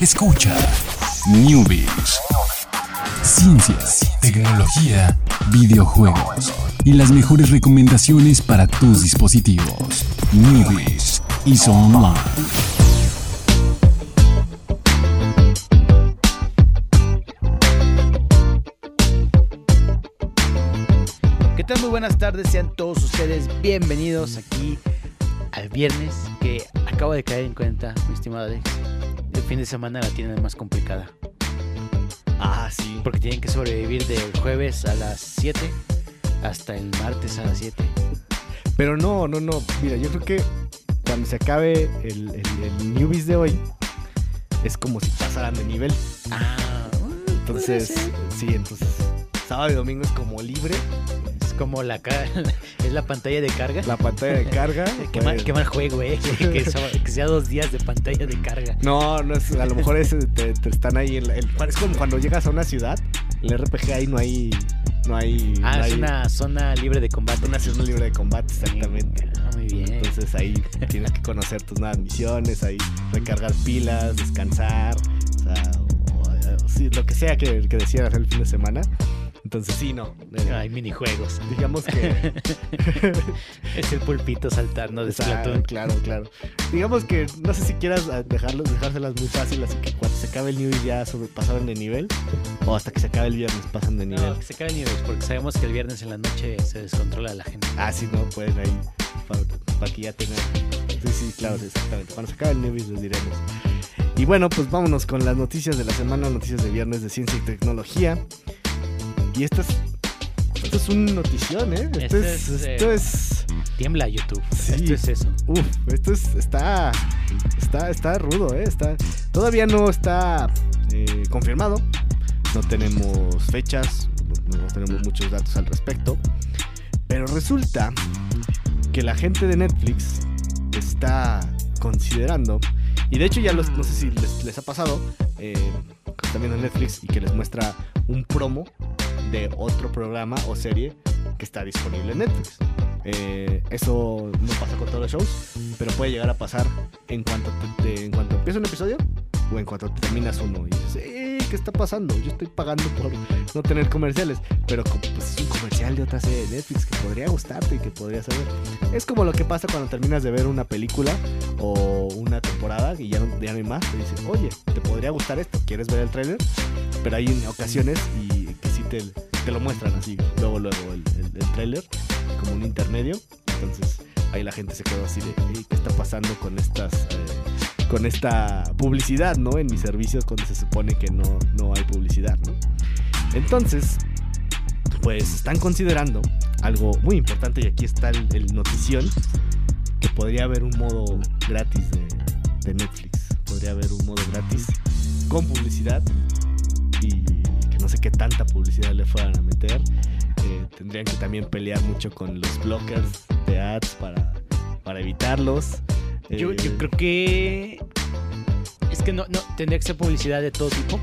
Escucha Newbies. Ciencias, tecnología, videojuegos y las mejores recomendaciones para tus dispositivos. Newbies y Online. ¿Qué tal? Muy buenas tardes, sean todos ustedes bienvenidos aquí al viernes que acabo de caer en cuenta, mi estimado Alex. Fin de semana la tienen más complicada. Ah, sí. Porque tienen que sobrevivir del jueves a las 7 hasta el martes a las 7. Pero no, no, no. Mira, yo creo que cuando se acabe el, el, el newbies de hoy, es como si pasaran de nivel. Ah, Entonces, sí, entonces sábado y domingo es como libre. Como la es la pantalla de carga. La pantalla de carga. Qué mal, qué mal juego, eh. Que, que sea, que sea dos días de pantalla de carga. No, no es, a lo mejor es, te, te están ahí en la- el- es como cuando llegas a una ciudad, el RPG ahí no hay no hay Ah, no es hay una zona libre de combate. una zona libre de combate exactamente. Ah, muy bien. Entonces ahí tienes que conocer tus nuevas misiones, ahí recargar pilas, descansar, o sea, o- o- sí, lo que sea que, que decidan hacer el fin de semana. Entonces sí, no. Hay minijuegos. digamos que Es el pulpito saltando de Splatoon. claro, claro. Digamos que no sé si quieras dejarlos, dejárselas muy fácil, así que cuando se acabe el new ya sobrepasaron de nivel, o hasta que se acabe el viernes pasan de nivel. No, que se cae niveles, porque sabemos que el viernes en la noche se descontrola la gente. Ah, sí, no, pueden ahí, para, para que ya tengan... Sí, sí, claro, exactamente. Cuando se acabe el Nevis les diremos. Y bueno, pues vámonos con las noticias de la semana, noticias de viernes de ciencia y tecnología. Y esto es, esto es un notición, ¿eh? Esto, Este es, es, esto eh, es... Tiembla YouTube. Sí. Esto es eso. Uf, esto es, está, está, está rudo, ¿eh? Está, todavía no está eh, confirmado. No tenemos fechas, no, no tenemos muchos datos al respecto. Pero resulta que la gente de Netflix está considerando, y de hecho ya los, no sé si les, les ha pasado, eh, que están viendo Netflix y que les muestra un promo de otro programa o serie que está disponible en Netflix. Eh, eso no pasa con todos los shows, pero puede llegar a pasar en cuanto, te- te- en cuanto empieza un episodio o en cuanto terminas uno. Y dices, "Eh, ¿qué está pasando? Yo estoy pagando por no tener comerciales, pero pues, es un comercial de otra serie de Netflix que podría gustarte y que podrías saber. Es como lo que pasa cuando terminas de ver una película o una temporada y ya no, ya no hay más. Te dicen, oye, te podría gustar esto, ¿quieres ver el tráiler? Pero hay ocasiones y te, te lo muestran así, luego, luego el, el, tráiler, como un intermedio. Entonces ahí la gente se quedó así de, "Ey, ¿qué está pasando con estas... eh, con esta publicidad, ¿no? En mis servicios cuando se supone que no, no hay publicidad, ¿no? Entonces, pues están considerando algo muy importante y aquí está el, el notición, que podría haber un modo gratis de, de Netflix. Podría haber un modo gratis con publicidad sé qué tanta publicidad le fueran a meter. Eh, tendrían que también pelear mucho con los blockers de ads para, para evitarlos. Yo, Eh, yo creo que. Es que no, no, tendría que ser publicidad de todo tipo.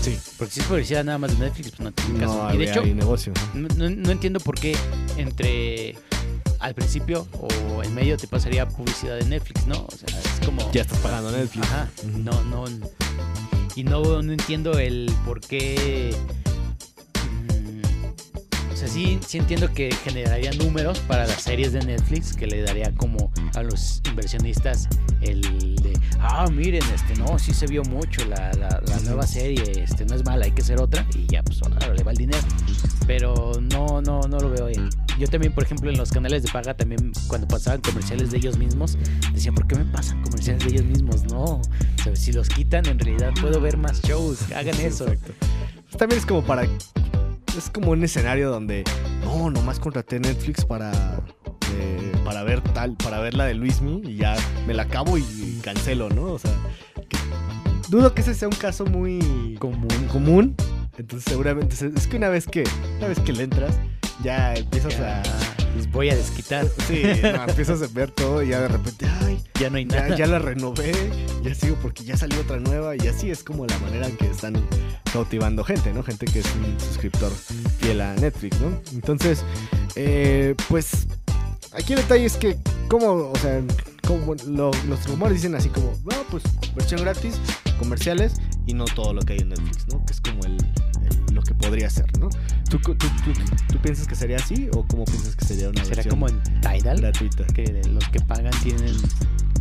Sí, Porque si es publicidad nada más de Netflix, pues no tiene caso. no y de hecho, negocio. ¿no? no, entiendo por qué entre al principio o en medio te pasaría publicidad de Netflix, ¿no? O sea, es como. Ya estás pagando Netflix. Ajá. No, no. Y no, no entiendo el por qué. mm, O sea, sí, sí entiendo que generaría números para las series de Netflix, que le daría como a los inversionistas el de, ah, miren, este, no, sí se vio mucho la, la- nueva serie, este, no es mala, hay que hacer otra, y ya, pues, ahora le va el dinero. Pero no, no, no lo veo ahí. Yo también, por ejemplo, en los canales de paga, también cuando pasaban comerciales de ellos mismos, decía, ¿por qué me pasan comerciales de ellos mismos? No, o sea, si los quitan, en realidad puedo ver más shows, hagan eso. exacto. Pues También es como para. Es como un escenario donde. No, nomás contraté Netflix para. eh, para ver tal. Para ver la de Luismi y ya me la acabo y, y cancelo, ¿no? O sea. que- dudo que ese sea un caso muy Común. común. Entonces seguramente. se- Es que una vez que. Una vez que le entras. Ya empiezas Ya, a. les voy a desquitar. Sí, no, empiezas a ver todo y ya de repente. Ay, Ya no hay nada. ya, ya la renové, ya sigo porque ya salió otra nueva y así es como la manera en que están cautivando gente, ¿no? Gente que es un suscriptor fiel a Netflix, ¿no? Entonces, eh, pues aquí el detalle es que, como, o sea, como lo- los rumores dicen así como, no, pues versión gratis, comerciales y no todo lo que hay en Netflix, ¿no? Que es como el, podría ser, ¿no? ¿Tú, tú, tú, tú piensas que sería así o cómo piensas que sería una Será como en Tidal, gratuita? que los que pagan tienen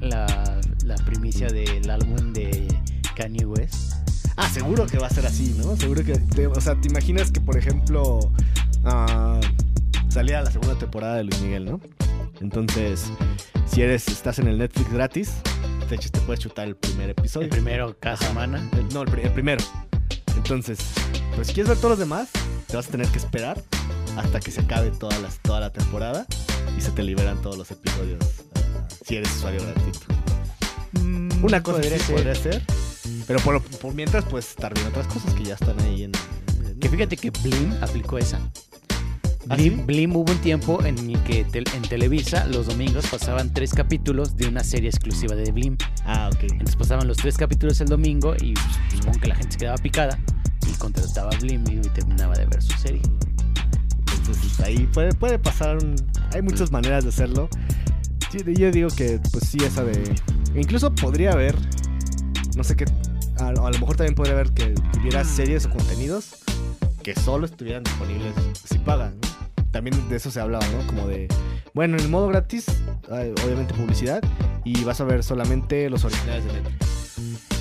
la, la primicia del álbum de Kanye West. Ah, seguro que va a ser así, ¿no? Seguro que, te- o sea, te imaginas que, por ejemplo, ah, salía la segunda temporada de Luis Miguel, ¿no? Entonces, si eres, estás en el Netflix gratis, te, puedes chutar el primer episodio. El primero cada semana. El- no, el primero. Entonces, pues si quieres ver todos los demás, te vas a tener que esperar hasta que se acabe toda, la temporada y se te liberan todos los episodios ah, si eres usuario gratuito. Mm, Una cosa podría sí ser. podría ser, pero por, por mientras puedes estar viendo otras cosas que ya están ahí en... en- Que fíjate que Blim aplicó esa. ¿Ah, Blim? Blim hubo un tiempo en el que en Televisa los domingos pasaban tres capítulos de una serie exclusiva de Blim. Ah, ok. Entonces pasaban los tres capítulos el domingo y pues, supongo que la gente se quedaba picada y contrataba a Blim y terminaba de ver su serie. Entonces ahí puede, pasar. hay muchas maneras de hacerlo. Yo digo que, pues sí, esa de. Incluso podría haber. No sé qué. A, lo mejor también podría haber que tuviera series o contenidos que solo estuvieran disponibles si pagan. También de eso se hablaba, ¿no? Como de. Bueno, en el modo gratis, obviamente publicidad. Y vas a ver solamente los originales de Netflix.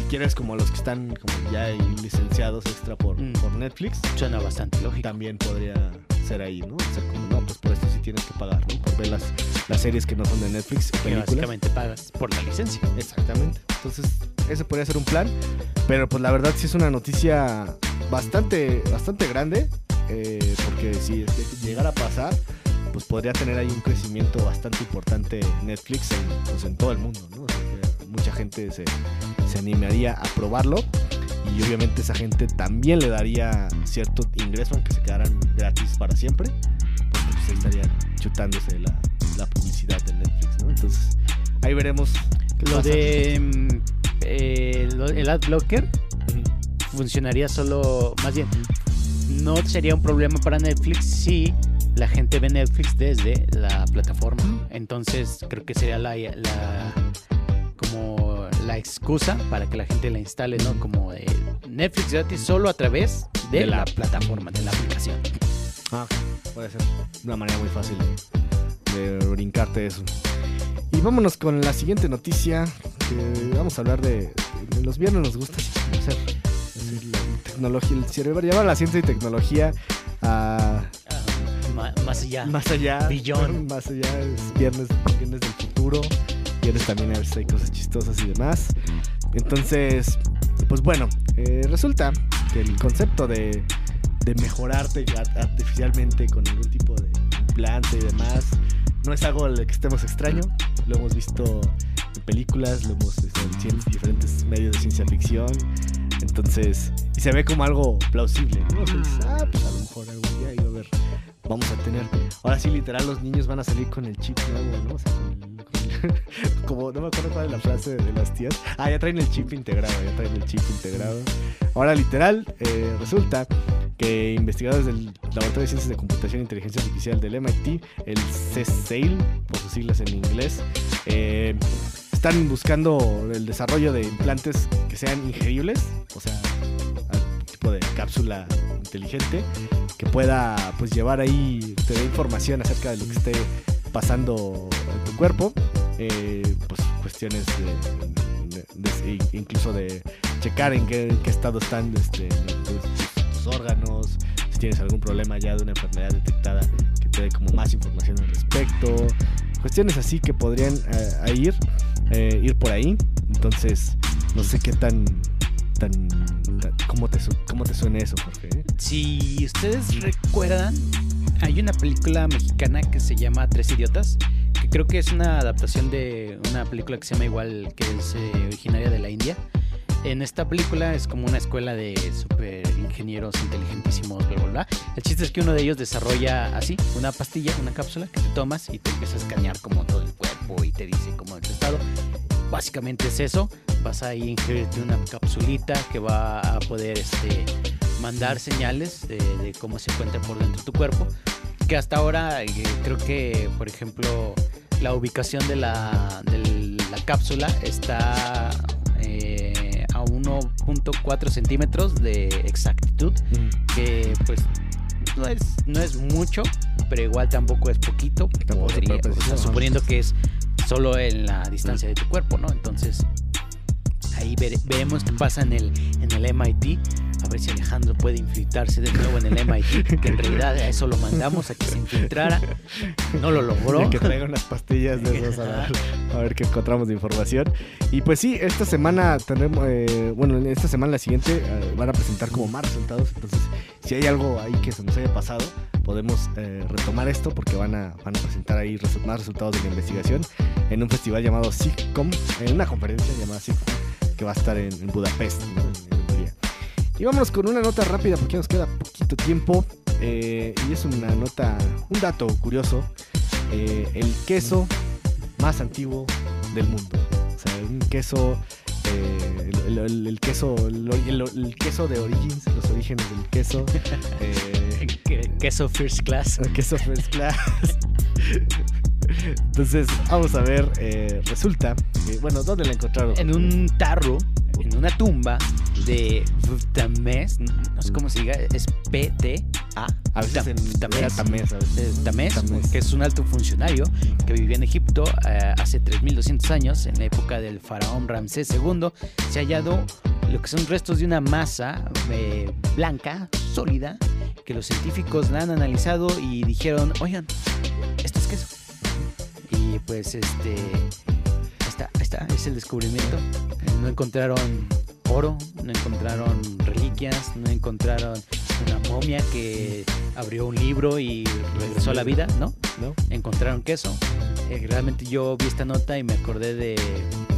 Quieres, como los que están como ya licenciados extra por, Mm. por Netflix Suena bastante lógico. también podría ser ahí, ¿no? O sea, como, no, pues por esto sí tienes que pagar, ¿no? Por ver las, las series que no son de Netflix y Que básicamente pagas por la licencia. Exactamente. Entonces, ese podría ser un plan. Pero pues la verdad sí es una noticia bastante, bastante grande. eh, porque si llegara a pasar, pues podría tener ahí un crecimiento bastante importante Netflix en, pues, en todo el mundo, ¿no? O sea, que mucha gente se, se animaría a probarlo. Y obviamente esa gente también le daría cierto ingreso, aunque se quedaran gratis para siempre. Porque pues ahí estarían chutándose la, la publicidad de Netflix, ¿no? Entonces, ahí veremos. Lo de mm, eh, el ad blocker Ujú. funcionaría solo, más bien, no sería un problema para Netflix si la gente ve Netflix desde la plataforma. Entonces creo que sería la, la excusa para que la gente la instale, ¿no? Como de Netflix gratis solo a través de, De la plataforma, de la aplicación. Ah, puede ser una manera muy fácil de, de brincarte eso. Y vámonos con la siguiente noticia. que vamos a hablar de, de los viernes nos gusta hacer, hacer la tecnología, el cerebro, llevar la ciencia y tecnología a Ah, más allá. más allá. Billón. Más allá es viernes, viernes del futuro. Viernes también a hay cosas chistosas y demás. Entonces, pues bueno, eh, resulta que el concepto de, de mejorarte art- artificialmente con algún tipo de implante y demás no es algo al que estemos extraño. Lo hemos visto en películas, lo hemos visto en diferentes medios de ciencia ficción. Entonces, y se ve como algo plausible, ¿no? Dices, ah, pues a lo mejor algún día iba a ver, vamos a tener. Ahora sí, literal, los niños van a salir con el chip nuevo, ¿no? O sea, con el- como, no me acuerdo cuál es la frase de las tías. Ah, ya traen el chip integrado, ya traen el chip integrado. Ahora, literal, eh, resulta que investigadores del Laboratorio de Ciencias de Computación e Inteligencia Artificial del MIT, el CSAIL, por sus siglas en inglés, eh, están buscando el desarrollo de implantes que sean ingeribles, o sea, tipo de cápsula inteligente que pueda pues llevar ahí, te dé información acerca de lo que esté pasando en tu cuerpo, eh, pues cuestiones de, de- de- incluso de checar en qué, qué estado están este, tus, tus órganos, si tienes algún problema ya de una enfermedad detectada, que te dé como más información al respecto, cuestiones así que podrían eh, ir, eh, ir por ahí. Entonces, no sé qué tan, tan, tan- cómo te, cómo te suena eso, Jorge. ¿eh? Si ustedes recuerdan, hay una película mexicana que se llama Tres Idiotas, que creo que es una adaptación de una película que se llama igual, que es eh, originaria de la India. En esta película es como una escuela de super ingenieros inteligentísimos, bla, bla, bla. El chiste es que uno de ellos desarrolla así, una pastilla, una cápsula que te tomas y te empieza a escanear como todo el cuerpo y te dice cómo es tu estado. Básicamente es eso, vas a ingerirte una capsulita que va a poder este, mandar señales de, de cómo se encuentra por dentro de tu cuerpo. Que hasta ahora eh, creo que, por ejemplo, la ubicación de la, de la cápsula está eh, a un 1.4 centímetros de exactitud, que pues no es, no es mucho, pero igual tampoco es poquito. Tampoco podría- o sea, suponiendo que es solo en la distancia de tu cuerpo, ¿no? Entonces, ahí vere- veremos qué pasa en el, en el MIT. A ver si Alejandro puede infiltrarse de nuevo en el MIT, que en realidad a eso lo mandamos a que se infiltrara. No lo logró. Y que traiga unas pastillas de esos a ver, a ver qué encontramos de información. Y pues sí, esta semana tendremos, eh, bueno, en esta semana la siguiente eh, van a presentar como más resultados. Entonces, si hay algo ahí que se nos haya pasado, podemos eh, retomar esto porque van a, van a presentar ahí resu- más resultados de la investigación en un festival llamado SIGCOM, en una conferencia llamada SIGCOM, que va a estar en, en Budapest, ¿no? Y vámonos con una nota rápida porque nos queda poquito tiempo. eh, y es una nota, un dato curioso. eh, el queso más antiguo del mundo. O sea, un queso. eh, el, el- el queso. El, el- queso de Origins, los orígenes del queso. Que- Queso First Class. queso first class. Entonces, vamos a ver. resulta. bueno, ¿dónde la encontraron? En un tarro, en una tumba de Vtamés, no sé cómo se diga, es P-T-A. A veces Tamés. Eh, Tamés, Tamés. que es un alto funcionario que vivía en Egipto eh, hace 3200 años, en la época del faraón Ramsés II, se ha hallado lo que son restos de una masa eh, blanca, sólida, que los científicos la han analizado y dijeron, oigan, esto es queso. Y pues este, está, está, es el descubrimiento. No encontraron oro, no encontraron reliquias, no encontraron una momia que abrió un libro y regresó a la vida, ¿no? ¿no? Encontraron queso. Eh, realmente yo vi esta nota y me acordé de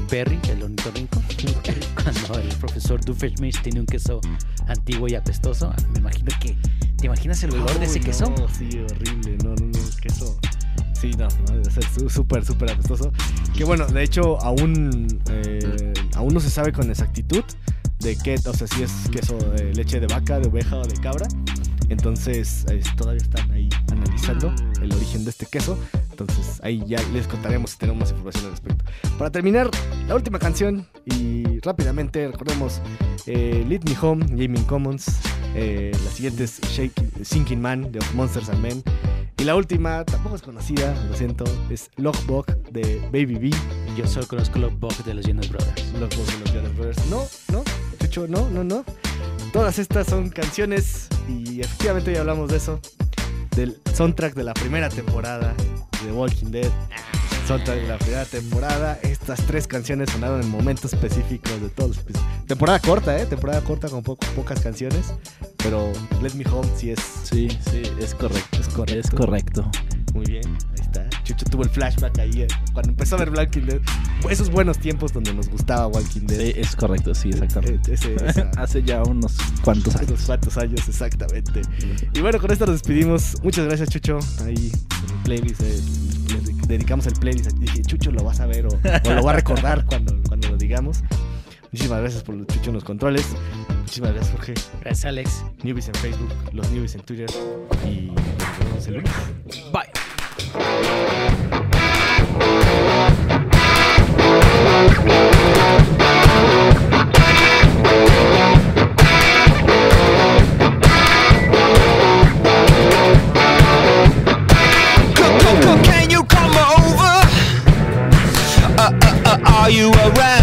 Perry, el ornitorrinco, cuando el profesor Doofenshmirtz tiene un queso antiguo y apestoso. Me imagino que, ¿te imaginas el olor de ese queso? No, sí, horrible. No, no, no, queso. Sí, no, no, su- súper, súper apestoso. Que bueno, de hecho, aún, eh, aún no se sabe con exactitud de qué, o sea, si es queso de leche de vaca, de oveja o de cabra. Entonces, eh, todavía están ahí analizando el origen de este queso. Entonces, ahí ya les contaremos si tenemos más información al respecto. Para terminar, la última canción y rápidamente recordemos eh, Lead Me Home, Gaming Commons. eh, la siguiente es Shaking, Sinking Man de Monsters and Men. Y la última, tampoco es conocida, lo siento, es Logbog de Baby B. Yo solo conozco Bug de los Jonas Brothers. Logbog de los Jonas Brothers. No, no, Chucho, no, no, no. Todas estas son canciones y efectivamente ya hablamos de eso. Del soundtrack de la primera temporada de Walking Dead. Soundtrack de la primera temporada. Estas tres canciones sonaron en momentos específicos de todos. Temporada corta, ¿eh? Temporada corta con po- pocas canciones. Pero Let Me Home sí es, Sí, sí, es correcto. es correcto. Es correcto. Muy bien, ahí está. Chucho tuvo el flashback ahí eh, cuando empezó a ver Walking Dead. Esos buenos tiempos donde nos gustaba Walking Dead. Sí, es correcto, sí, Eh, exactamente. ese- esa- Hace ya unos cuantos unos años. cuantos años, exactamente. Y bueno, con esto nos despedimos. Muchas gracias, Chucho. Ahí en el playlist, eh, dedicamos el playlist. Dije, Chucho lo vas a ver o, o lo va a recordar cuando, cuando lo digamos. Muchísimas gracias por los Chucho en los controles. Muchísimas gracias, Jorge. Gracias, Alex. Newbies en Facebook, los Newbies en Twitter. Y nos vemos el lunes. Bye. You around?